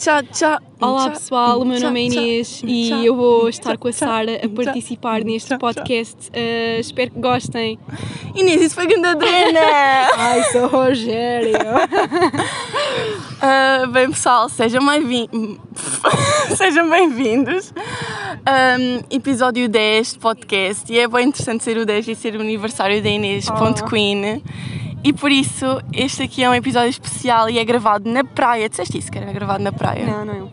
tchá, tchá. Olá pessoal, o meu nome é Inês e eu vou estar com a Sara a participar neste podcast. Uh, espero que gostem. Inês, isso foi grande adrena! Ai, sou Rogério. Ah, bem pessoal, sejam bem-vindos. sejam bem-vindos. Ahm, episódio 10 de podcast. E é bem interessante ser o 10 e ser o aniversário da Inês. Oh. Queen. E por isso, este aqui é um episódio especial e é gravado na praia. Disseste isso, que era gravado na praia? Não, não.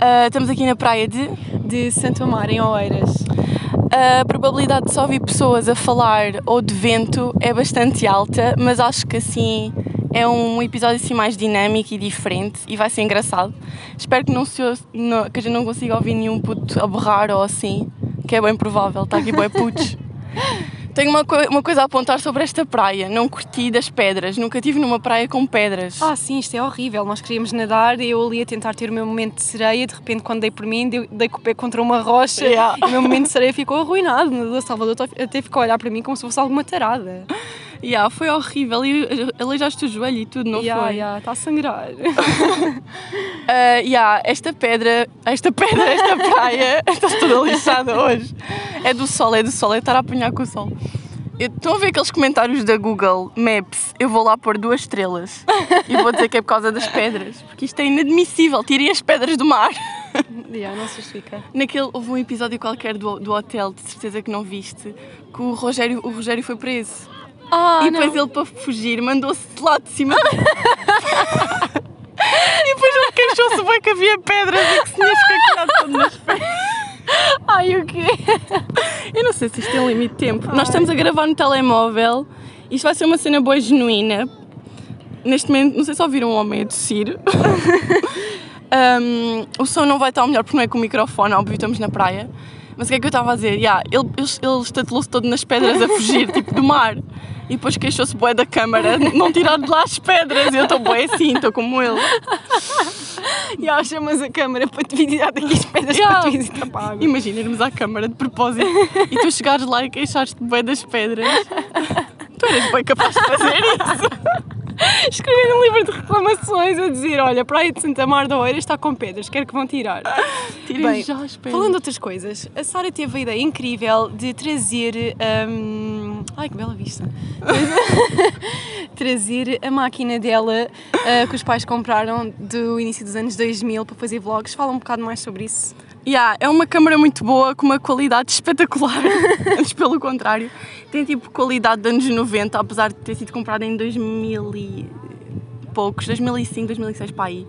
Ah, estamos aqui na praia de. De Santo Amar, em Oeiras. A probabilidade de só ouvir pessoas a falar ou de vento é bastante alta, mas acho que assim é um episódio assim mais dinâmico e diferente e vai ser engraçado. Espero que, não se, não- que a gente não consiga ouvir nenhum puto a berrar ou assim, que é bem provável, está aqui bem putos. Tenho uma, coi- uma coisa a apontar sobre esta praia, não curti das pedras, nunca estive numa praia com pedras. Ah, sim, isto é horrível. Nós queríamos nadar e eu ali a tentar ter o meu momento de sereia. De repente, quando dei por mim, dei, dei com o pé contra uma rocha Yeah. e o meu momento de sereia ficou arruinado. O Salvador até ficou a olhar para mim como se fosse alguma tarada. Yeah, foi horrível e aleijaste o joelho e tudo, não Ya, foi? ya, Está a sangrar. Ah, yeah, esta pedra, esta pedra, esta praia, está toda lixada hoje. É do sol, é do sol, é estar a apanhar com o sol. Estão a ver aqueles comentários da Google Maps? Eu vou lá pôr duas estrelas e vou dizer que é por causa das pedras, porque isto é inadmissível. Tirem as pedras do mar. Ya, não se justifica. Naquele, houve um episódio qualquer do, do hotel, de certeza que não viste, que o Rogério, o Rogério foi preso. Ah, e depois ele, para fugir, mandou-se de lá de cima. e depois ele queixou-se bem que havia pedras e que se tinha escaqueado todo nas pedras. Ai, o quê? Eu não sei se isto tem um limite de tempo. Nós estamos a gravar no telemóvel. Isto vai ser uma cena boa e genuína. Neste momento, não sei se ouviram um homem a tossir. Um, o som não vai estar melhor porque não é com o microfone, óbvio, estamos na praia. Mas o que é que eu estava a dizer? Yeah, ele, ele, ele estatelou-se todo nas pedras a fugir, tipo do mar. E depois queixou-se bué da câmara, não tirar de lá as pedras. E eu estou bué assim, estou como ele. Ya, chamas a câmara para te vir tirar daqui as pedras Ya. para ires ir para. Imagina irmos à câmara de propósito e tu chegares lá e queixares-te bué das pedras. Tu eras bem capaz de fazer isso. Escrever um livro de reclamações a dizer: Olha, a Praia de Santa Mar da Oeira está com pedras, quero que vão tirar. Tirem Bem, já as pedras. Falando de outras coisas, a Sara teve a ideia incrível de trazer. hum, Ai, que bela vista! trazer a máquina dela ah, que os pais compraram do início dos anos 2000 para fazer vlogs. Fala um bocado mais sobre isso. Yeah, é uma câmara muito boa, com uma qualidade espetacular. Antes, pelo contrário. Tem tipo qualidade de anos 90, apesar de ter sido comprada em 2000 e poucos, 2005, 2006 para aí.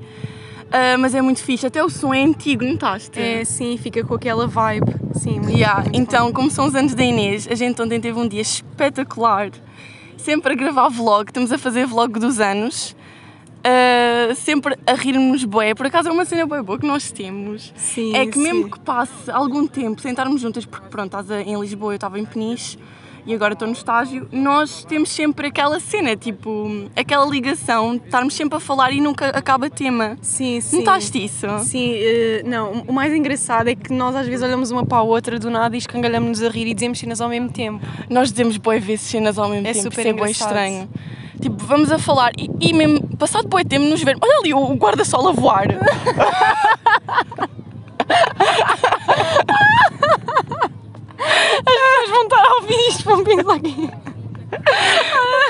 Ah, mas é muito fixe, até o som é antigo, notaste? É, sim, fica com aquela vibe. Sim, muito, Yeah, muito então, como são os anos da Inês, a gente ontem teve um dia espetacular. Sempre a gravar vlog, estamos a fazer vlog dos anos. Ah, sempre a rirmos bué. Por acaso é uma cena bué boa que nós temos. Sim, é que mesmo sim. que passe algum tempo sem estarmos juntas, porque pronto, estás em Lisboa, eu estava em Peniche e agora estou no estágio, nós temos sempre aquela cena, tipo, aquela ligação, estarmos sempre a falar e nunca acaba tema. Sim, sim. Notaste isso? Sim, eh, não, o mais engraçado é que nós às vezes olhamos uma para a outra do nada e escangalhamos-nos a rir e dizemos cenas ao mesmo tempo. Nós dizemos bué vezes cenas ao mesmo É tempo, super isso é engraçado. estranho. Tipo, vamos a falar e, e mesmo, passado bué tempo, nos ver, olha ali o, guarda-sol a voar. As pessoas vão estar a ouvir isto, vão pensar que.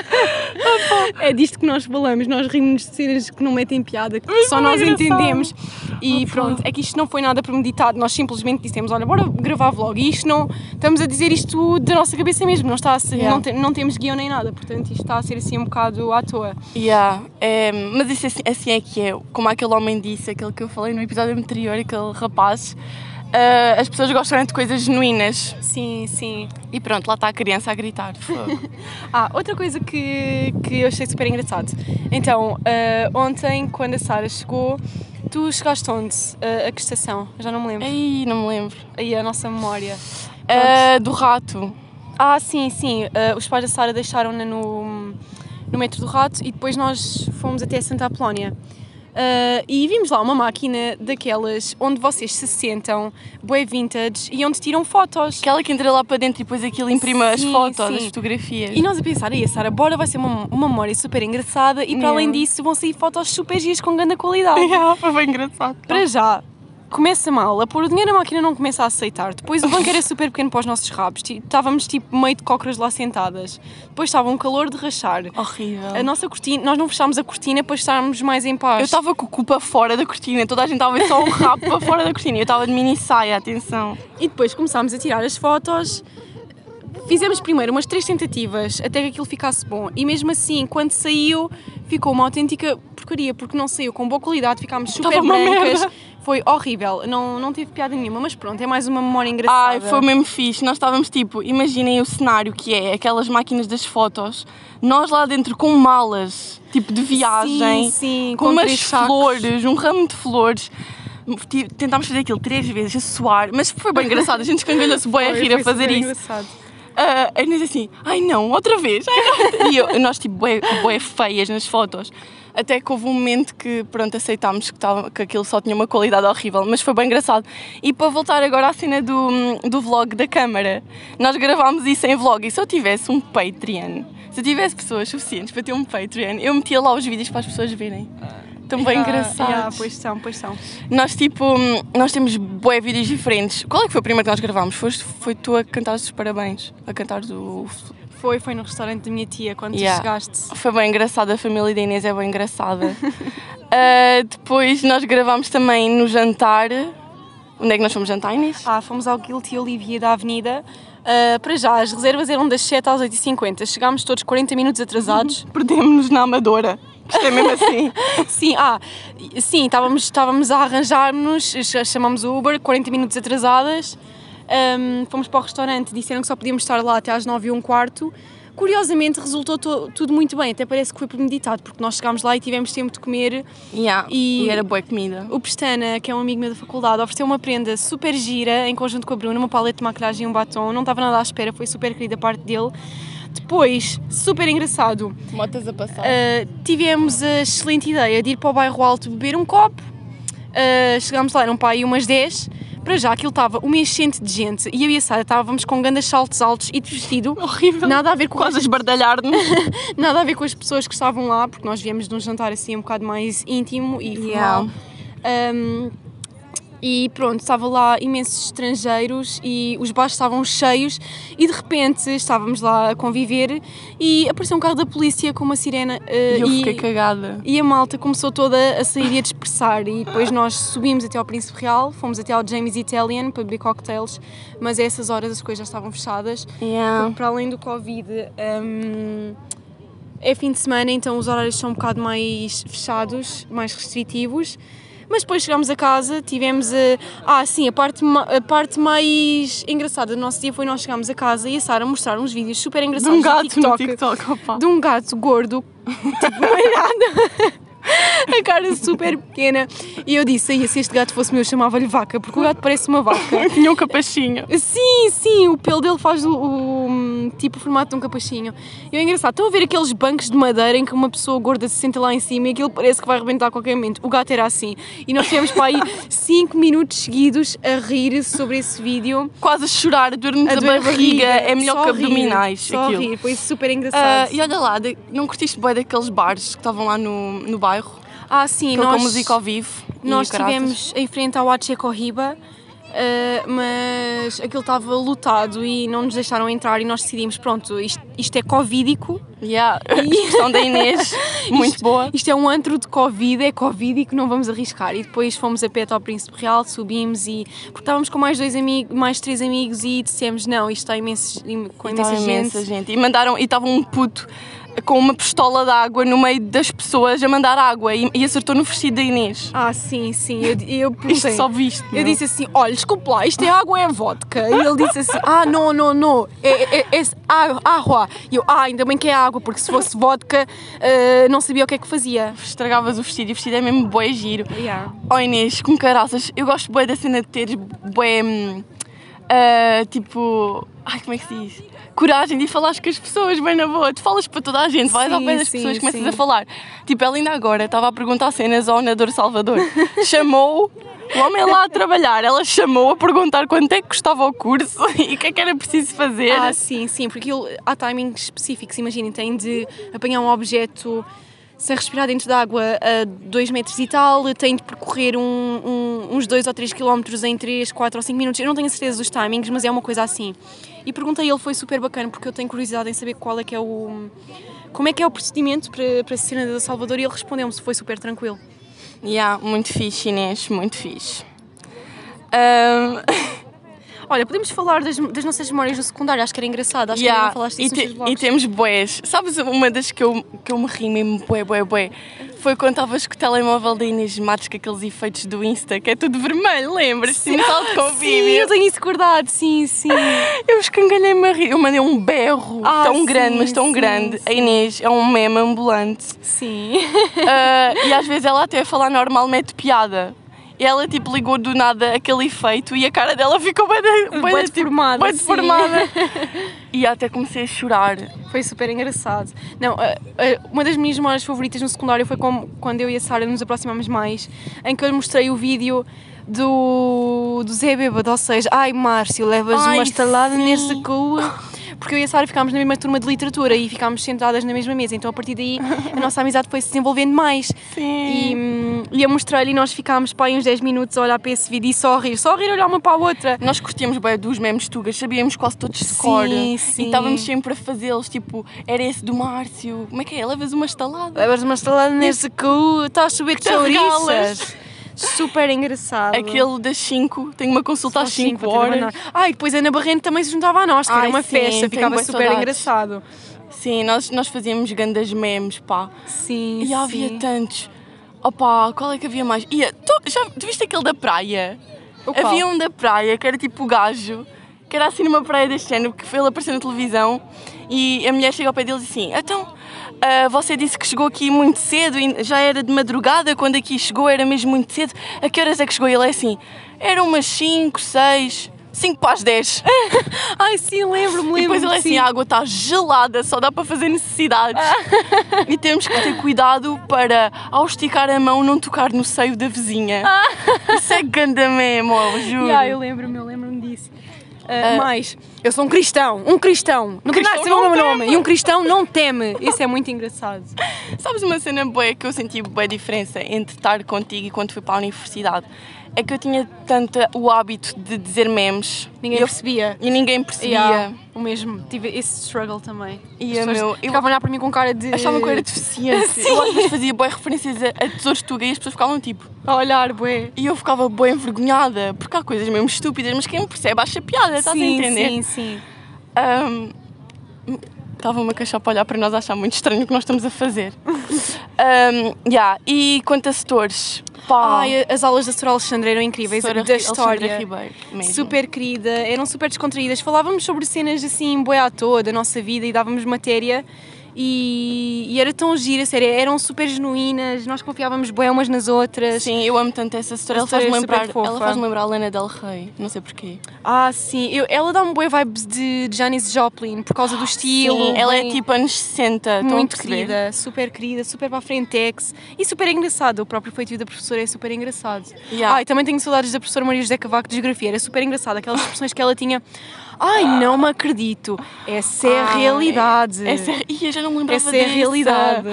é disto que nós falamos, nós rimos de cenas que não metem piada, que Mas só é nós engraçado. entendemos. E pronto, é que isto não foi nada premeditado, nós simplesmente dissemos: olha, bora gravar vlog. E isto não. Estamos a dizer isto da nossa cabeça mesmo, não, está a ser, Yeah. não, te- não temos guião nem nada, portanto isto está a ser assim um bocado à toa. Yeah, é, mas isso assim, assim é que é. Como aquele homem disse, aquele que eu falei no episódio anterior, aquele rapaz, ah, as pessoas gostam de coisas genuínas. Sim, sim. E pronto, lá está a criança a gritar. Ah, outra coisa que, que eu achei super engraçado. Então, ah, ontem, quando a Sara chegou, tu chegaste onde? Ah, a que estação? Eu Já não me lembro. Ei, não me lembro. Aí a nossa memória. Do rato. Ah, sim, sim. os pais da Sara deixaram-na no, no metro do Rato e depois nós fomos até Santa Apolónia. Uh, e vimos lá uma máquina daquelas onde vocês se sentam, bué vintage, e onde tiram fotos. Aquela que entra lá para dentro e depois aquilo imprime as fotos, sim. as fotografias. E nós a pensar, aí Sara, bora, vai ser uma, uma memória super engraçada e para Yeah. além disso vão sair fotos super giras com grande qualidade. Yeah, foi bem engraçado. Para já, começa mal, a pôr o dinheiro a máquina não começa a aceitar. Depois o banco era super pequeno para os nossos rabos, ti- estávamos tipo meio de cócoras lá sentadas. Depois estava um calor de rachar. Horrível. A nossa cortina, nós não fechámos a cortina para estarmos mais em paz. Eu estava com o cu para fora da cortina, toda a gente estava a ver só o rabo para fora da cortina. Eu estava de mini saia, atenção. E depois começámos a tirar as fotos. Fizemos primeiro umas três tentativas até que aquilo ficasse bom. E mesmo assim, quando saiu, ficou uma autêntica porcaria, porque não saiu com boa qualidade, ficámos super brancas. Foi horrível, não, não teve piada nenhuma, mas pronto, é mais uma memória engraçada. Ai, foi mesmo fixe. Nós estávamos tipo, imaginem o cenário que é, aquelas máquinas das fotos, nós lá dentro com malas, tipo de Sim, viagem, sim, com, com umas flores, um ramo de flores. Tentámos fazer aquilo três vezes, a suar, mas foi bem engraçado. A gente escangalhou-se bem a rir a fazer isso. engraçado. Ah, a Inês assim, ai não, outra vez. ai não." E eu- nós tipo, bué, bué feias nas fotos. Até que houve um momento que, pronto, aceitámos que, tava, que aquilo só tinha uma qualidade horrível, mas foi bem engraçado. E para voltar agora à cena do, do vlog da câmara, nós gravámos isso em vlog e se eu tivesse um Patreon, se eu tivesse pessoas suficientes para ter um Patreon, eu metia lá os vídeos para as pessoas verem. Estão bem Ah, engraçados. yeah, pois são, pois são. Nós tipo, nós temos bué vídeos diferentes. Qual é que foi o primeiro que nós gravámos? Foste, foi tu a cantar os parabéns, a cantar o... Foi, foi no restaurante da minha tia quando Yeah. tu chegaste. Foi bem engraçado, a família da Inês é bem engraçada. Ah, depois nós gravámos também no jantar. Onde é que nós fomos jantar, Inês? Ah, fomos ao Guilty Olivia da Avenida. Ah, para já, as reservas eram das 7 às 8h50. Chegámos todos 40 minutos atrasados. Perdemos-nos na Amadora. Isto é mesmo assim. Sim, ah, sim, estávamos, estávamos a arranjar-nos, ch- chamámos o Uber, 40 minutos atrasadas. Ahm, fomos para o restaurante, disseram que só podíamos estar lá até às 9 e um quarto. Curiosamente, resultou to- tudo muito bem, até parece que foi premeditado, porque nós chegámos lá e tivemos tempo de comer. Yeah, E- e... era boa comida. O Pestana, que é um amigo meu da faculdade, ofereceu uma prenda super gira, em conjunto com a Bruna, uma paleta de maquilhagem e um batom. Não estava nada à espera, foi super querida a parte dele. Depois, super engraçado, Motas a passar. Uh, tivemos a excelente ideia de ir para o bairro Alto beber um copo. Uh, chegámos lá, eram para aí umas 10. Para já, aquilo estava uma enchente de gente e eu e a Sara estávamos com grandes saltos altos e de vestido. Horrível. Nada a ver com Quase a esbardalhar-nos. nada a ver com as pessoas que estavam lá, porque nós viemos de um jantar assim um bocado mais íntimo e formal. Um, e pronto, estava lá imensos estrangeiros e os bares estavam cheios e de repente estávamos lá a conviver e apareceu um carro da polícia com uma sirena uh, E eu e, fiquei cagada. e a malta começou toda a sair e a dispersar e depois nós subimos até ao Príncipe Real, fomos até ao James Italian para beber cocktails, mas a essas horas as coisas já estavam fechadas Yeah. para além do Covid, hum, é fim de semana, então os horários são um bocado mais fechados, mais restritivos. Mas depois chegámos a casa, tivemos a. Ah, sim, a parte, a parte mais engraçada do nosso dia foi nós chegámos a casa e a Sara mostrar uns vídeos super De engraçados um do gato no TikTok, TikTok, opa. de um gato gordo, tipo, não é nada. A cara super pequena. E eu disse: "Aí, se este gato fosse meu, eu chamava-lhe vaca, porque o gato parece uma vaca. Tinha um capachinho. Sim, sim, o pelo dele faz o, o- tipo o formato de um capachinho. E é engraçado, estão a ver aqueles bancos de madeira em que uma pessoa gorda se senta lá em cima e aquilo parece que vai arrebentar a qualquer momento. O gato era assim. E nós tivemos para aí 5 minutos seguidos a rir sobre esse vídeo. Quase a chorar, a, doer a barriga. É melhor Só que a rir, abdominais. Só a aquilo. rir, foi super engraçado. e olha lá, não curtiste bem daqueles bares que estavam lá no, no bairro? ah, sim, nós, com música ao vivo. e nós estivemos em frente ao Ache Corriba. ah, mas aquilo estava lotado e não nos deixaram entrar e nós decidimos, pronto, isto, isto é covídico, Yeah. A expressão da Inês, muito Isto- boa. Isto é um antro de Covid, é Covid e que não vamos arriscar. E depois fomos a pé até ao Príncipe Real, subimos e. Porque estávamos com mais dois amigos, mais três amigos e dissemos: não, isto está imenso, im- com E imensa estava gente. imensa gente. E mandaram, e estava um puto com uma pistola de água no meio das pessoas a mandar água e, e acertou no vestido da Inês. Ah, sim, sim. Eu, eu Isto só viste. Eu disse assim: olha, desculpe lá, isto é água é vodka? E ele disse assim: ah, não, não, não, é, é, é água. E eu: ah, ainda bem que é água, porque se fosse vodka, ah, não sabia o que é que fazia. Estragavas o vestido e o vestido é mesmo bué giro. Yeah. Oh Inês, com caraças, eu gosto bué da cena de teres bué hum, uh, tipo. Ai, como é que se diz? Coragem de ir falar com as pessoas, bem na boa. Tu falas para toda a gente, vais ao pé das Sim, pessoas, sim, começas sim. a falar. Tipo, ela ainda agora estava a perguntar cenas ao Nador Salvador. Chamou o homem lá a trabalhar, ela chamou a perguntar quanto é que custava o curso e o que é que era preciso fazer. Ah, sim, sim, porque aquilo, há timings específicos. Imaginem, tem de apanhar um objeto sem respirar dentro da água a 2 metros e tal, tem de percorrer um- um- uns 2 ou 3 quilómetros em 3, 4 ou 5 minutos. Eu não tenho a certeza dos timings, mas é uma coisa assim. E perguntei a ele, foi super bacana, porque eu tenho curiosidade em saber qual é que é o. Como é que é o procedimento para, para ser nadador Salvador e ele respondeu-me se foi super tranquilo. Yeah, muito fixe, Inês, muito fixe. Ahm, Olha, podemos falar das, das nossas memórias do secundário, acho que era engraçado, acho yeah, que não falaste e, disso nos te- e temos boés. Sabes uma das que eu, que eu me ri mesmo, bué, bué, bué? Foi quando estavas com o telemóvel da Inês Matos com aqueles efeitos do Insta, que é tudo vermelho, lembras-te? Sim, salto com o Sim, eu vídeo. tenho isso guardado, sim, sim. Eu escangalhei-me a rir, eu mandei um berro Ah, tão sim, grande, mas tão sim, grande. A sim. Inês é um meme ambulante. Sim. Ah, e às vezes ela até a falar normal mete piada. E ela tipo ligou do nada aquele efeito e a cara dela ficou bem, bem, Bué deformada, bem deformada. E até comecei a chorar. Foi super engraçado. Não, a- a- uma das minhas memórias favoritas no secundário foi quando eu e a Sara nos aproximámos mais, em que eu lhe mostrei o vídeo do, do Zé Bêbado, ou seja, ai Márcio, levas Ai, uma estalada sim. nesse cu. Porque eu e a Sara ficámos na mesma turma de literatura e ficámos sentadas na mesma mesa, então a partir daí a nossa amizade foi se desenvolvendo mais. Sim. E, hum, e eu mostrei-lhe e nós ficámos para aí uns 10 minutos a olhar para esse vídeo e só a rir, só a rir, olhar uma para a outra. Nós curtíamos bem dos memes tugas, sabíamos quase todos de cor. Sim, E sim. estávamos sempre a fazê-los, tipo, era esse do Márcio. Como é que é? Levas uma estalada. Levas uma estalada nesse cu, estás a subir de chouriças. Super engraçado. Aquele das 5, tenho uma consulta às 5 horas. Ah, e depois a Ana Barrento também se juntava a nós, que era Ai, uma sim, festa, ficava super saudades. engraçado. Sim, nós, nós fazíamos grandes memes, pá. Sim, E havia sim. tantos. Opa, qual é que havia mais? Tu, já, tu viste aquele da praia? Havia um da praia que era tipo o gajo, que era assim numa praia deste género, que foi ele aparecer na televisão e a mulher chega ao pé dele e diz assim: Então, ah, você disse que chegou aqui muito cedo e já era de madrugada, quando aqui chegou era mesmo muito cedo. A que horas é que chegou? Ele é assim: Era umas 5, 6, 5 para as 10. Ai, sim, lembro-me, lembro-me. E depois ele é assim, sim. a água está gelada, só dá para fazer necessidades. e temos que ter cuidado para, ao esticar a mão, não tocar no seio da vizinha. Isso é ganda mesmo, juro. Yeah, eu lembro-me, eu lembro-me disso. Ah, mais, eu sou um cristão, um cristão. Não de ser o Cristão meu nome. E um cristão não teme. Isso é muito engraçado. Sabes uma cena boa que eu senti boa diferença entre estar contigo e quando fui para a universidade? É que eu tinha tanto o hábito de dizer memes. Ninguém eu- percebia. E ninguém percebia. Yeah, o mesmo, tive esse struggle também. E As meu, eu ficavam a olhar para mim com cara de. achava que eu era deficiente. Eu às vezes fazia boas referências a, a tesouros tuga e as pessoas ficavam tipo. A olhar, bué. E eu ficava bem envergonhada, porque há coisas mesmo estúpidas, mas quem me percebe acha piada, estás a entender? Sim, sim. Ahm, Estava-me a queixar para olhar para nós, achar muito estranho o que nós estamos a fazer. um, yeah. E quanto a setores, Ai, as aulas da Sra. Alexandra eram incríveis, Sra. da Alexandra história. Ribeiro. Super querida, eram super descontraídas. Falávamos sobre cenas assim, boé à toa da nossa vida e dávamos matéria. E, e era tão gira, sério, eram super genuínas, nós confiávamos bué umas nas outras. Sim, eu amo tanto essa setora, A ela faz-me é super lembrar, ela faz lembrar a Lena Del Rey, não sei porquê. Ah, sim, eu, ela dá-me bué vibes de, de Janis Joplin por causa do estilo. Sim, ela é bem- tipo anos 60, estão a muito querida, super querida, super para a frentex e super engraçado. O próprio feitio da professora é super engraçado. Yeah. Ai, também tenho saudades da professora Maria José Cavaco de Geografia, era super engraçado. Aquelas expressões que ela tinha. Ai, não me acredito. Essa é a Ai, realidade. Essa, é- Ih, eu já não me lembrava Essa é a dessa. realidade.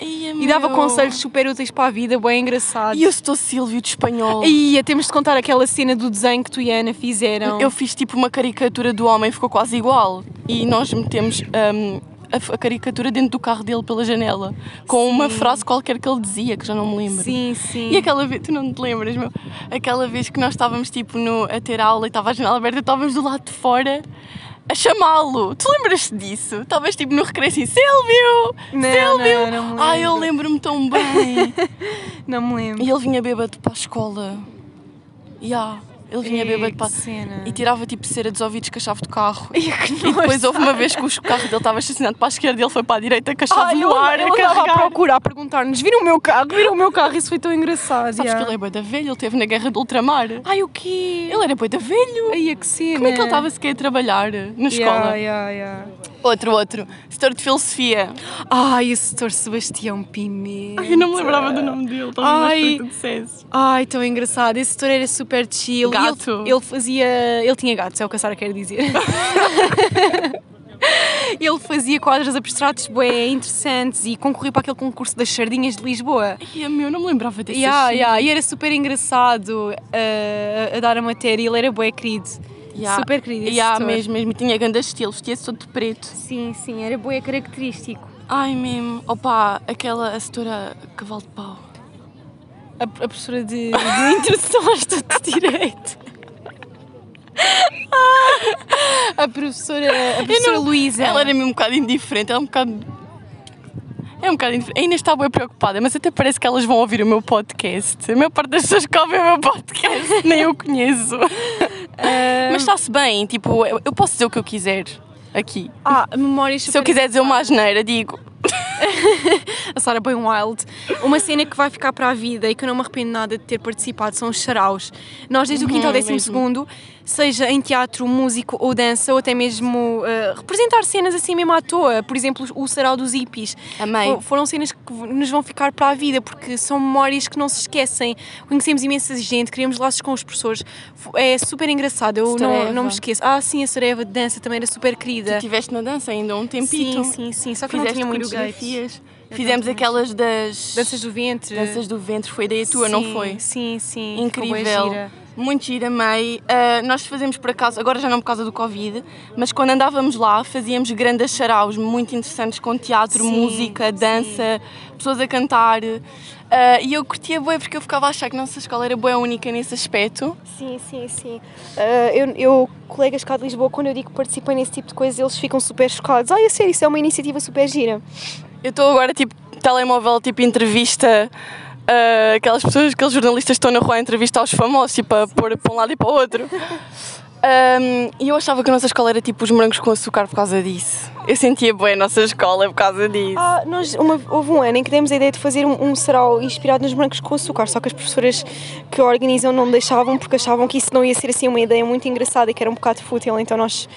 Ia, E dava meu. conselhos super úteis para a vida, bem engraçados. E eu estou Silvio de espanhol. Ia, temos de contar aquela cena do desenho que tu e a Ana fizeram. Eu fiz tipo uma caricatura do homem, ficou quase igual. E nós metemos hum, a, a caricatura dentro do carro dele pela janela, com uma frase qualquer que ele dizia, que já não me lembro. Sim, sim. E aquela vez, tu não te lembras, meu? Aquela vez que nós estávamos tipo no, a ter aula e estava a janela aberta, estávamos do lado de fora a chamá-lo. Tu lembras-te disso? Estavas tipo no recreio assim, Silvio! Não, Silvio! não, não Ai, eu lembro. lembro-me tão bem. Não me lembro. e ele vinha bêbado para a escola. Ya, Ele vinha bêbado que para... cena. e tirava tipo cera dos ouvidos com a chave do carro. Que E depois houve uma vez que o carro dele estava estacionado para a esquerda e ele foi para a direita com a chave Ai, no ar eu a andava à procura, a perguntar-nos, viram o meu carro, viram o meu carro, isso foi tão engraçado. Sabes que yeah. ele é bué da velho, ele esteve na guerra do ultramar. Ai, o quê? Ele era bué da velho. Ai, que cena. Como é que ele estava sequer a trabalhar na escola? Yeah, yeah. Outro, outro. Setor de filosofia. Ai, o setor Sebastião Pimenta. Ai, eu não me lembrava do nome dele, estava à Ai. espera que tu dissesse. Ai, tão engraçado. Esse setor era super chill. E Gato. Ele, ele fazia. Ele tinha gatos, é o que a Sara quer dizer. ele fazia quadros abstratos bué interessantes e concorreu para aquele concurso das sardinhas de Lisboa. Ai, meu, não me lembrava desse Yeah, shit. yeah, e era super engraçado uh, a dar a matéria, ele era bué querido. Yeah. Super querido Yeah, setor. mesmo, mesmo. E tinha grande estilo, vestia-se todo de preto. Sim, sim, era bué característico. Ai, mesmo. Opa, aquela a setora Cavalo de Pau. A, a professora de, de introdução ao Estado de Direito. A professora, a professora não- Luísa. Ela era mesmo um bocado indiferente, ela é um bocado. É um bocado indiferente. A Inês está bem preocupada, mas até parece que elas vão ouvir o meu podcast. A maior parte das pessoas que ouvem o meu podcast nem eu conheço. Ah, Mas está-se bem, tipo, eu, eu posso dizer o que eu quiser aqui. Ah, memórias Se eu quiser dizer uma asneira, digo. a Sara bem wild. Uma cena que vai ficar para a vida e que eu não me arrependo nada de ter participado são os saraus. Nós, desde o quinto ao Uhum, décimo mesmo. segundo, seja em teatro, músico ou dança, ou até mesmo uh, representar cenas assim mesmo à toa. Por exemplo, o sarau dos hippies. Fo- Foram cenas que nos vão ficar para a vida, porque são memórias que não se esquecem. Conhecemos imensa gente, criamos laços com os professores. É super engraçado, eu não, não me esqueço. Ah, sim, a Sareva de dança também era super querida. Estiveste na dança ainda há um tempito. Sim, sim, sim. Só que não Fizeste tinha muito jeito. Fizemos não aquelas das. Danças do ventre. Danças do ventre, foi ideia tua, não Sim, foi? Sim, sim. Incrível. gira. Muito gira, amei. Ah, nós fazemos por acaso, agora já não por causa do Covid, mas quando andávamos lá fazíamos grandes saraus muito interessantes com teatro, Sim, música, dança, pessoas a cantar. Ah, e eu curtia bué porque eu ficava a achar que a nossa escola era bué única nesse aspecto. Sim, sim, sim. Ah, eu, eu, colegas cá de Lisboa, quando eu digo que participei nesse tipo de coisas, eles ficam super chocados. Ai, a sério, isso é uma iniciativa super gira. Eu estou agora tipo telemóvel, tipo entrevista. ah, aquelas pessoas, aqueles jornalistas que estão na rua a entrevistar os famosos, tipo, a pôr para um lado e para o outro. Ahm, E eu achava que a nossa escola era tipo os morangos com açúcar por causa disso. Eu sentia bem a nossa escola por causa disso. Ah, nós, uma- houve um ano em que demos a ideia de fazer um, um sarau inspirado nos brancos com açúcar, só que as professoras que organizam não deixavam porque achavam que isso não ia ser assim uma ideia muito engraçada e que era um bocado fútil, então nós,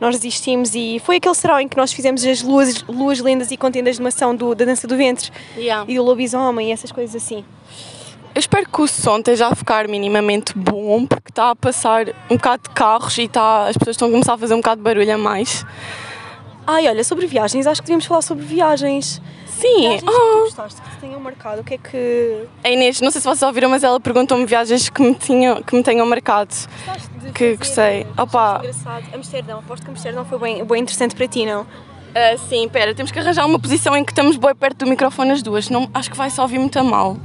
nós desistimos e foi aquele sarau em que nós fizemos as luas, luas lendas e contendas de maçã do, da dança do ventre Yeah. e do lobisomem e essas coisas assim. Eu espero que o som esteja a ficar minimamente bom, porque está a passar um bocado de carros e está, as pessoas estão a começar a fazer um bocado de barulho a mais. Ai, olha, sobre viagens, acho que devíamos falar sobre viagens. Sim, Viagens que tu oh, gostaste, que te tenham marcado, o que é que... a Inês, não sei se vocês ouviram, mas ela perguntou-me viagens que me, tinham, que me tenham marcado. Gostaste de Que gostei. Opa. engraçado. Amsterdão, aposto que Amsterdão foi bem, bem interessante para ti, não? Ah, sim, pera, temos que arranjar uma posição em que estamos bem perto do microfone as duas, não, acho que vai só ouvir muito a mal.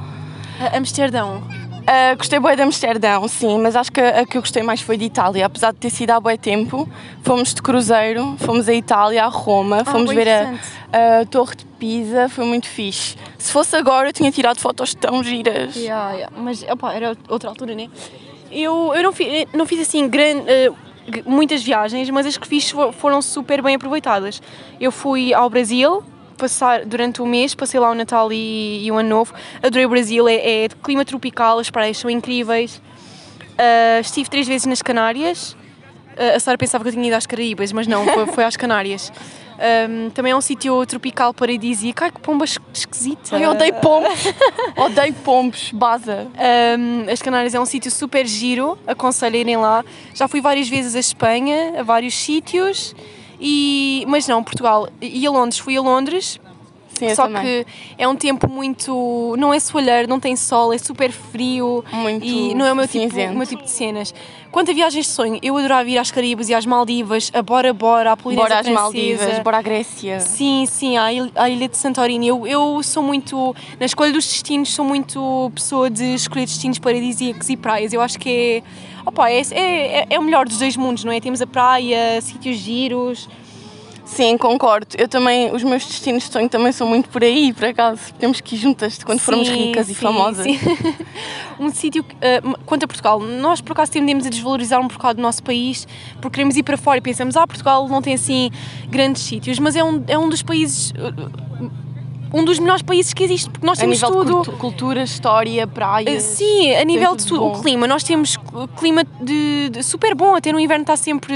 Ah, Amsterdão. Ah, gostei bem de Amsterdão, sim, mas acho que a, que eu gostei mais foi de Itália, apesar de ter sido há bem tempo. Fomos de cruzeiro, fomos a Itália, a Roma, fomos bem ver a, a Torre de Pisa, foi muito fixe. Se fosse agora, eu tinha tirado fotos tão giras. Yeah, yeah. Mas opa, era outra altura, né? Eu, eu não, fiz, não fiz assim gran- eh, g- muitas viagens, mas as que fiz fo- foram super bem aproveitadas. Eu fui ao Brasil passar durante o mês, passei lá o Natal e, e o Ano Novo. Adorei o Brasil, é, é clima tropical, as praias são incríveis. Ah, estive três vezes nas Canárias. Ah, a Sara pensava que eu tinha ido às Caraíbas, mas não, foi, foi às Canárias. Ahm, também é um sítio tropical paradisíaco. Ai, que pomba es- esquisita! Ai, odeio pombos, odeio pombos, baza. Um, as Canárias é um sítio super giro, aconselho a irem lá. Já fui várias vezes a Espanha, a vários sítios, e, mas não, Portugal. E a Londres, fui a Londres, Sim, só também. que é um tempo muito. não é soalheiro, não tem sol, é super frio Muito e não é o meu, tipo, o meu tipo de cenas. Quanto a viagens de sonho, eu adorava ir às Caraíbas e às Maldivas, a Bora Bora, à Polinésia Bora às Francesa. Maldivas, bora à Grécia. Sim, sim, à ilha, à ilha de Santorini. Eu, eu sou muito, na escolha dos destinos, sou muito pessoa de escolher destinos paradisíacos e praias. Eu acho que é, opa, é, é, é o melhor dos dois mundos, não é? Temos a praia, sítios giros. Sim, concordo. Eu também, os meus destinos de sonho também são muito por aí, por acaso. Temos que ir juntas quando formos ricas e famosas. Sim. um sítio, uh, quanto a Portugal, nós por acaso tendemos a desvalorizar um bocado do nosso país porque queremos ir para fora e pensamos, ah, Portugal não tem assim grandes sítios, mas é um, é um dos países. Uh, um dos melhores países que existe, porque nós a temos tudo. Cultura, história, praia. Sim, a nível de tudo. O clima, nós temos clima de, de, super bom, até no inverno está sempre,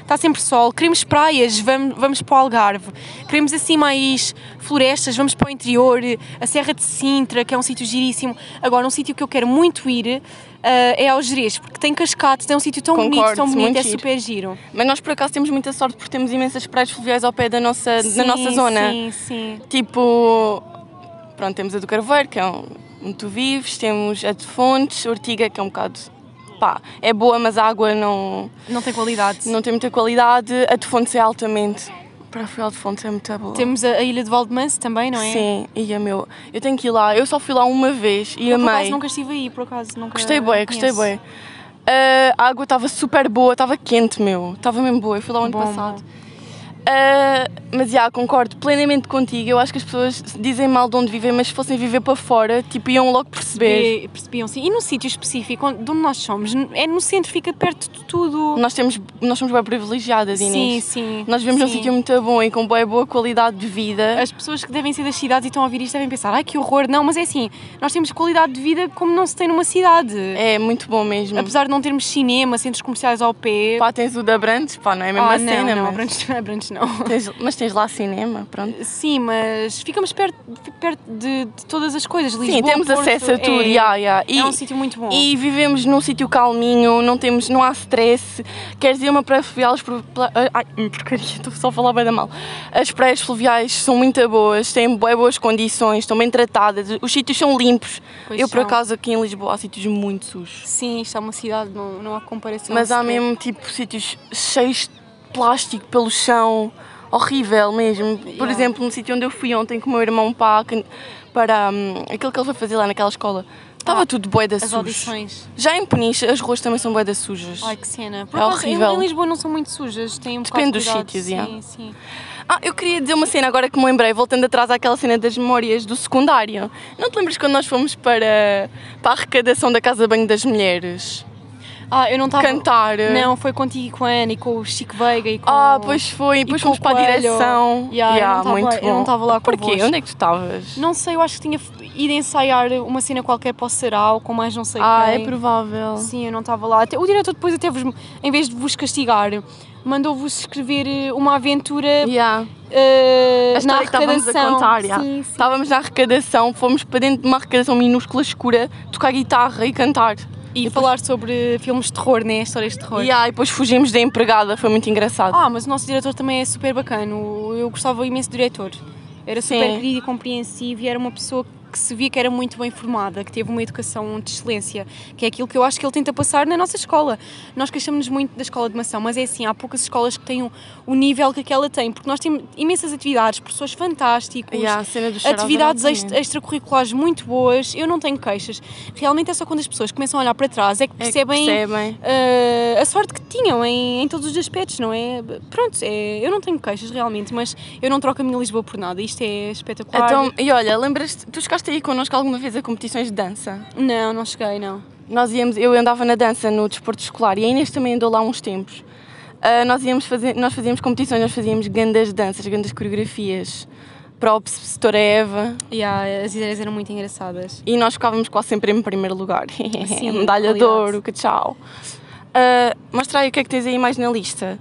está sempre sol. Queremos praias, vamos, vamos para o Algarve. Queremos assim mais florestas, vamos para o interior, a Serra de Sintra, que é um sítio giríssimo. Agora, um sítio que eu quero muito ir é ao Jerez, porque tem cascates, é um sítio tão Concordo, bonito, tão bonito, é giro. super giro. Mas nós por acaso temos muita sorte porque temos imensas praias fluviais ao pé da nossa, sim, da nossa zona. Sim, sim. Tipo, pronto, temos a do Carveiro, que é um tu vives, temos a de Fontes, Ortiga, que é um bocado pá, é boa, mas a água não. Não tem qualidade. Não tem muita qualidade. A de Fontes é altamente para Frial de Fontes é muito boa. Temos a, a Ilha de Valdemance também, não é? Sim, e a meu. Eu tenho que ir lá. Eu só fui lá uma vez e eu, amei. Por acaso nunca estive aí, por acaso nunca. Gostei bem, gostei bem. Uh, a água estava super boa, estava quente, meu. Estava mesmo boa. Eu fui lá o ano bom, passado. Bom. Uh, mas já, concordo plenamente contigo. Eu acho que as pessoas dizem mal de onde vivem, mas se fossem viver para fora, tipo, iam logo perceber. percebiam, sim. E no sítio específico, de onde nós somos, é no centro, fica perto de tudo. Nós, temos, nós somos bem privilegiadas, Inês. Sim, sim. Nós vivemos sim. num sítio muito bom e com boa, boa qualidade de vida. As pessoas que devem ser das cidades e estão a ouvir isto devem pensar, ai que horror. Não, mas é assim, nós temos qualidade de vida como não se tem numa cidade. É muito bom mesmo. Apesar de não termos cinema, centros comerciais ao pé. Pá, tens o da Brandes, pá, não é a mesma ah, cena, não, mas... Brandes, Brandes não. Tens, mas tens lá cinema, pronto. Sim, mas ficamos perto, perto de, de todas as coisas. Lisboa, Sim, temos Porto, acesso a tudo. É, yeah, yeah. E, é um sítio muito bom. E vivemos num sítio calminho, não, temos, não há stress. Queres ir uma praia fluvial? Ai, porcaria, estou só a falar bem da mal. As praias fluviais são muito boas, têm bem boas condições, estão bem tratadas, os sítios são limpos. Pois Eu, por são. acaso, aqui em Lisboa há sítios muito sujos. Sim, isto é uma cidade, não, não há comparação. Mas há mesmo tipo sítios cheios de plástico pelo chão, horrível mesmo. Por Yeah. exemplo, no sítio onde eu fui ontem com o meu irmão para, para hum, aquilo que ele foi fazer lá naquela escola, estava Ah, tudo boeda As sujo. audições. Já em Peniche, as ruas também são boeda sujas. Ai, que cena. Por É acaso, em- horrível. Em Lisboa não são muito sujas, têm um Depende dos cuidado. sítios, sim, yeah. sim. Ah, eu queria dizer uma cena agora que me lembrei, voltando atrás àquela cena das memórias do secundário. Não te lembras quando nós fomos para, para a arrecadação da Casa Banho das Mulheres? Ah, eu não estava... Cantar? Não, foi contigo e com a Ana e com o Chico Veiga e com... Ah, pois foi. e Depois com fomos para a direção. Yeah, eu não muito eu bom. não estava lá Porquê? convosco. Onde é que tu estavas? Não sei, eu acho que tinha ido ensaiar uma cena qualquer para o Sarau, com mais não sei Ah, quem. é provável. Sim, eu não estava lá. Até, o diretor depois até vos, em vez de vos castigar, mandou-vos escrever eh, uma aventura Yeah. A na que estávamos a arrecadação. contar, yeah. Sim, sim. Estávamos na arrecadação, fomos para dentro de uma arrecadação minúscula escura, tocar guitarra e cantar. E falar sobre filmes de terror, né? Histórias de terror. Yeah, e depois fugimos da empregada, foi muito engraçado. Ah, mas o nosso diretor também é super bacana. Eu gostava imenso do diretor. Era super Sim. querido e compreensivo e era uma pessoa que se via que era muito bem formada, que teve uma educação de excelência, que é aquilo que eu acho que ele tenta passar na nossa escola. Nós queixamos-nos muito da escola de mação, mas é assim, há poucas escolas que têm o, nível que aquela tem, porque nós temos imensas atividades, professores fantásticos, Yeah, atividades extracurriculares muito boas, eu não tenho queixas. Realmente é só quando as pessoas começam a olhar para trás é que É que percebem, percebem. eh, a sorte que tinham em, em todos os aspectos, não é? Pronto, é, eu não tenho queixas realmente, mas eu não troco a minha Lisboa por nada, isto é espetacular. Então, e olha, lembras-te, tu chegaste aí connosco alguma vez a competições de dança? Não, não cheguei, não. Nós íamos, eu andava na dança no desporto escolar e a Inês também andou lá uns tempos. Ah, nós, íamos fazer, nós fazíamos competições, nós fazíamos grandes danças, grandes coreografias. Props, Setora Eva. Yeah, as ideias eram muito engraçadas. E nós ficávamos quase sempre em primeiro lugar. Sim, Medalha de ouro, que tchau. Ah, mostra aí o que é que tens aí mais na lista.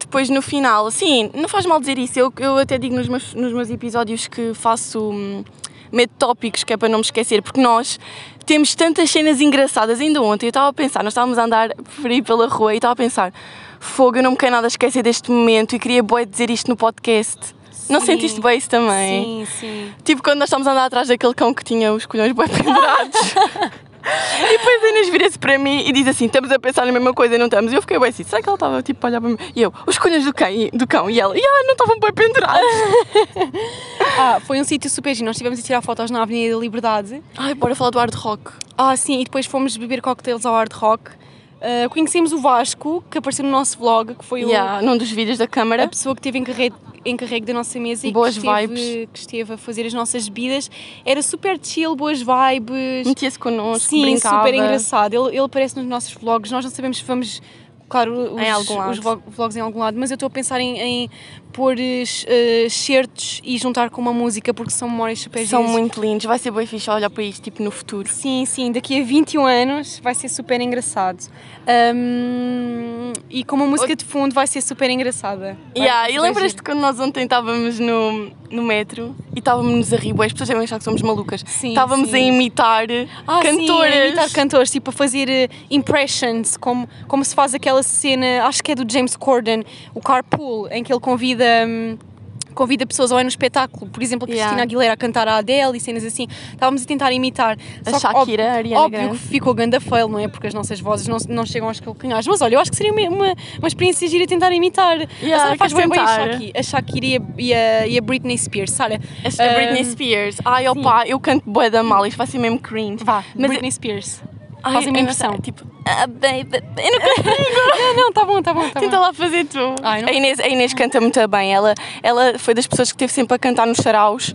Depois no final, sim, não faz mal dizer isso. Eu, eu até digo nos meus, nos meus episódios que faço hum, medo de tópicos, que é para não me esquecer, porque nós temos tantas cenas engraçadas. Ainda ontem eu estava a pensar, nós estávamos a andar por aí pela rua e estava a pensar: fogo, eu não me quero nada esquecer deste momento e queria bué dizer isto no podcast. Não Sim. sentiste bem isso também? Sim, sim. Tipo quando nós estávamos a andar atrás daquele cão que tinha os colhões bem pendurados. E depois a Inês vira-se para mim e diz assim: estamos a pensar na mesma coisa e não estamos. E eu fiquei bem assim: será que ela estava tipo a olhar para mim? E eu: os colhões do cão, do cão. E ela: ah, não estavam bem pendurados. Ah, foi um sítio super giro. Nós estivemos a tirar fotos na Avenida da Liberdade. Ai, bora falar do hard rock. Ah, sim, e depois fomos beber cocktails ao Hard Rock. Uh, conhecemos o Vasco, que apareceu no nosso vlog, que foi yeah, o, num dos vídeos da câmara. a pessoa que teve encarregue, encarregue da nossa mesa e Boas que esteve, vibes. que esteve a fazer as nossas bebidas. Era super chill, boas vibes. Metia-se connosco, Sim, brincava. super engraçado. Ele, ele aparece nos nossos vlogs. Nós não sabemos se vamos, claro, os, Em algum os vlog- vlogs em algum lado, mas eu estou a pensar em, em pôr uh, certos e juntar com uma música porque são memórias super São giras. muito lindos. Vai ser bem fixe olhar para isto tipo no futuro. Sim, sim, daqui a 21 anos vai ser super engraçado. Um, e com uma música de fundo vai ser super engraçada. Vai- Yeah, e lembras-te quando nós ontem estávamos no, no metro e estávamos a rir, as pessoas devem achar que somos malucas. Sim, estávamos sim. a imitar Ah, cantoras. Sim, a imitar cantores, tipo a fazer eh, impressions, como, como se faz aquela cena, acho que é do James Corden, o Carpool, em que ele convida. Hum, Convida pessoas ou é no espetáculo, por exemplo, a Cristina Yeah. Aguilera a cantar a Adele e cenas assim. Estávamos a tentar imitar. A Só que, Shakira, óbvio, a Ariana Óbvio Grande. que ficou ganda fail, não é? Porque as nossas vozes não, não chegam aos calcanhares. Mas olha, eu acho que seria uma, uma, uma experiência gira tentar imitar. Yeah, Sara faz bem bem a. Shakira, a Shakira e a, e a, e a Britney Spears, Sara. A Britney hum, Spears. Ai, opá, eu canto bué da mal, isto vai ser mesmo cringe. Vá, Mas Britney Spears. Ai, faz a minha eu não impressão. Tipo, ah, baby, eu não consigo. Não, não, tá bom, tá bom, tá Tenta bom. lá fazer tu. Ai, a, Inês, a Inês canta muito bem. Ela, ela foi das pessoas que esteve sempre a cantar nos saraus.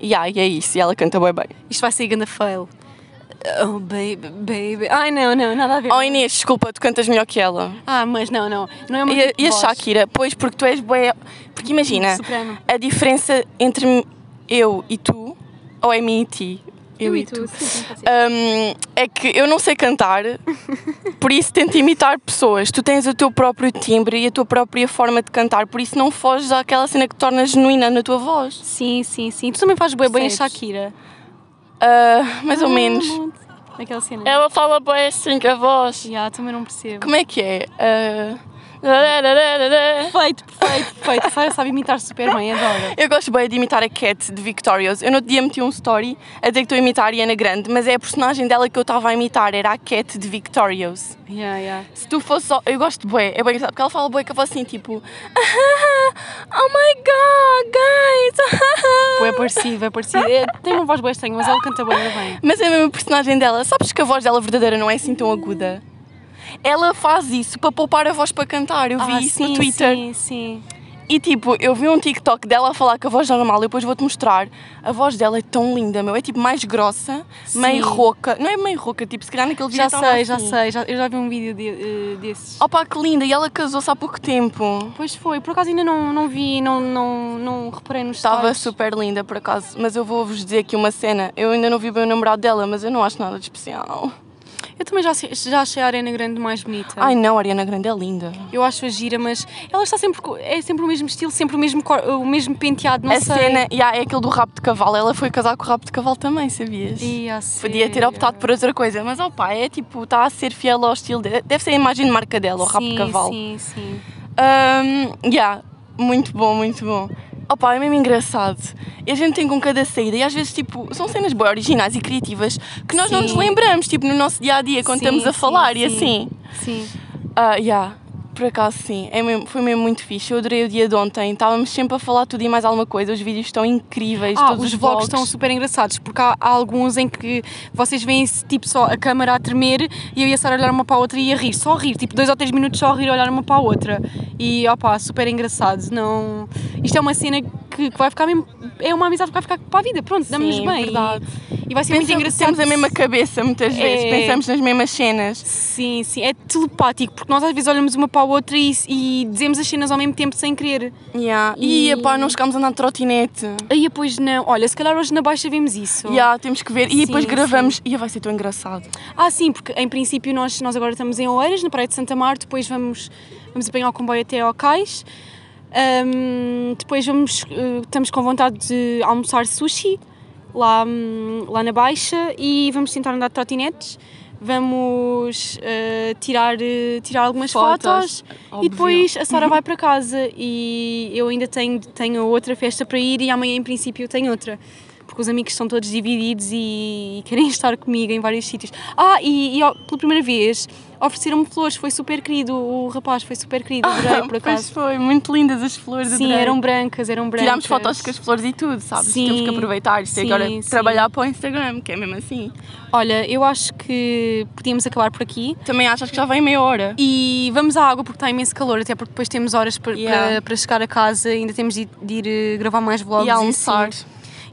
E ai, é isso. E ela canta bem bem. Isto vai ser ganda fail. Oh, baby, baby. Ai, não, não, nada a ver. Oh Inês, desculpa, tu cantas melhor que ela. Ah, mas não, não. Não é uma E a, tipo e a voz. Shakira? Pois, porque tu és bué... Porque imagina, a diferença entre eu e tu, ou é mim e ti? Eu, e tu. Sim. Hum, é que eu não sei cantar, por isso tento imitar pessoas. Tu tens o teu próprio timbre e a tua própria forma de cantar, por isso não foges àquela cena que torna genuína na tua voz. Sim, sim, sim. Tu também fazes bem, bem a? Shakira. Ah, mais ou menos. Naquela cena. Ela fala bem assim com a voz. Já, também não percebo. Como é que é? Ah, Perfeito, perfeito, perfeito. A Sara sabe imitar super bem, adoro. Eu gosto bem de imitar a Cat de Victorious. Eu no outro dia meti um story a dizer que estou a imitar a Ariana Grande, mas é a personagem dela que eu estava a imitar, era a Cat de Victorious. Yeah, yeah. Se tu fosse só. Eu gosto de bué, é bem engraçado, porque ela fala bué que eu falo assim tipo. Oh my god, guys! Pô, é parecido, é parecido. É, tem uma voz bem estranha, mas ela canta bem, bem. Mas é a mesma personagem dela. Sabes que a voz dela verdadeira não é assim tão aguda? Ela faz isso para poupar a voz para cantar. Eu vi Ah, isso sim, no Twitter. Sim, sim. E tipo, eu vi um TikTok dela a falar que a voz normal, e depois vou-te mostrar. A voz dela é tão linda, meu. É tipo mais grossa, Sim. meio rouca. Não é meio rouca, tipo, se calhar naquele vídeo Já sei, já assim. sei. Já, eu já vi um vídeo de, eh, desses. Opa, que linda! E ela casou-se há pouco tempo. Pois foi, por acaso ainda não, não vi, não, não, não reparei nos Estava stories. super linda, por acaso. Mas eu vou-vos dizer aqui uma cena. Eu ainda não vi bem o namorado dela, mas eu não acho nada de especial. Eu também já, achei- já achei a Arena Grande mais bonita. Ai não, a Ariana Grande é linda. Eu acho a gira, mas ela está sempre. É sempre o mesmo estilo, sempre o mesmo, cor- o mesmo penteado, não a sei. cena, yeah, é aquele do rabo de cavalo. Ela foi casar com o rabo de cavalo também, sabias? A Podia ter optado por outra coisa, mas opa, é tipo, está a ser fiel ao estilo dele. Deve ser a imagem de marca dela, o rabo de Sim, cavalo. Sim, sim. Um, yeah, muito bom, muito bom. Opa, é mesmo engraçado. E a gente tem com cada saída, e às vezes, tipo, são cenas bem originais e criativas que nós não nos Sim. lembramos, tipo, no nosso dia a dia, quando Sim, estamos a sim, falar e sim. assim. Sim. Ah, yeah, por acaso sim, é mesmo- foi mesmo muito fixe. Eu adorei o dia de ontem, estávamos sempre a falar tudo e mais alguma coisa. Os vídeos estão incríveis, Ah, todos os vlogs estão super engraçados, porque há, há alguns em que vocês veem tipo só a câmara a tremer e eu e a Sara olhar uma para a outra e a rir, só a rir, tipo dois ou três minutos só a rir, olhar uma para a outra. E opá, super engraçado. Não... Isto é uma cena que, que vai ficar mesmo. É uma amizade que vai ficar para a vida, pronto, damos Sim, bem. verdade. E, vai ser muito Pensamos- engraçado. Temos a mesma cabeça muitas vezes, É. pensamos nas mesmas cenas. Sim, sim, é telepático, porque nós às vezes olhamos uma para a outra e, e dizemos as cenas ao mesmo tempo sem querer. Yeah. E, E- pá, não chegámos a andar de trotinete. Aí depois não, olha, se calhar hoje na baixa vemos isso. Yeah, temos que ver. E depois Sim, gravamos. E vai ser tão engraçado. Ah, sim, porque em princípio nós, nós agora estamos em Oeiras, na Praia de Santa Marta, depois vamos, vamos apanhar o comboio até ao Cais. Ahm, depois vamos, eh, estamos com vontade de almoçar sushi lá, hum, lá na Baixa e vamos tentar andar de trotinetes. Vamos eh, tirar, eh, tirar algumas Fotos, fotos, e depois a Sara vai para casa e eu ainda tenho, tenho outra festa para ir e amanhã em princípio tenho outra. Porque os amigos estão todos divididos e, querem estar comigo em vários sítios. Ah, e, e pela primeira vez ofereceram-me flores, foi super querido, o rapaz foi super querido, adorei por acaso. Pois foi, muito lindas as flores, Sim, adorei. eram brancas, eram brancas. Tirámos fotos com as flores e tudo, sabes? Sim, Temos que aproveitar isto e sim, agora sim. trabalhar para o Instagram, que é mesmo assim. Olha, eu acho que podíamos acabar por aqui. Também achas que já vem meia hora? E vamos à água porque está imenso calor, até porque depois temos horas para, Yeah. para, para chegar a casa, ainda temos de, de ir eh, gravar mais vlogs E almoçar. assim.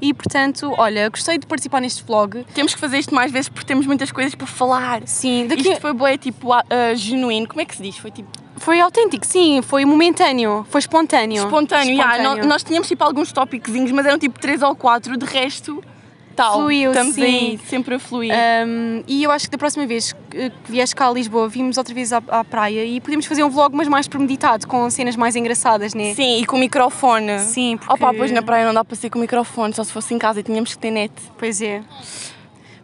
E portanto, olha, gostei de participar neste vlog. Temos que fazer isto mais vezes porque temos muitas coisas para falar. Sim, daqui Isto foi bué, tipo, ah, genuíno. Como é que se diz? Foi tipo foi autêntico, sim, foi momentâneo, foi espontâneo. espontâneo. Yeah, Espontâneo. nó- nós tínhamos tipo alguns tópicozinhos, mas eram tipo três ou quatro. De resto, tal. Fluiu, Estamos sim. aí, sempre a fluir. Um, e eu acho que da próxima vez que que vies cá a Lisboa, vimos outra vez à, à praia e podemos fazer um vlog, mas mais premeditado, com cenas mais engraçadas, né? Sim, e com o microfone. Sim, porque- Opa, pois na praia não dá para ser com o microfone, só se fosse em casa e tínhamos que ter net. Pois é.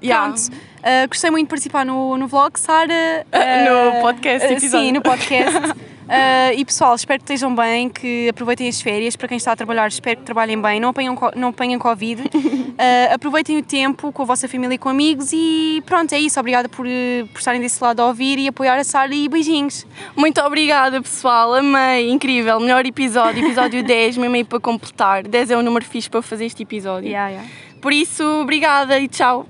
Yeah. Pronto, uh, gostei muito de participar no, no vlog, Sara. No Uh, podcast uh, episódio. Sim, no podcast. Uh, e pessoal, espero que estejam bem, que aproveitem as férias. Para quem está a trabalhar, espero que trabalhem bem, não apanhem, não apanhem Covid. Uh, aproveitem o tempo com a vossa família e com amigos. E pronto, é isso. Obrigada por, uh, por estarem desse lado a ouvir e apoiar a Sara. E beijinhos. Muito obrigada, pessoal. Amei, incrível. Melhor episódio, episódio 10, mesmo aí para completar. 10 é o número fixe para fazer este episódio. Yeah, yeah. Por isso, obrigada e tchau.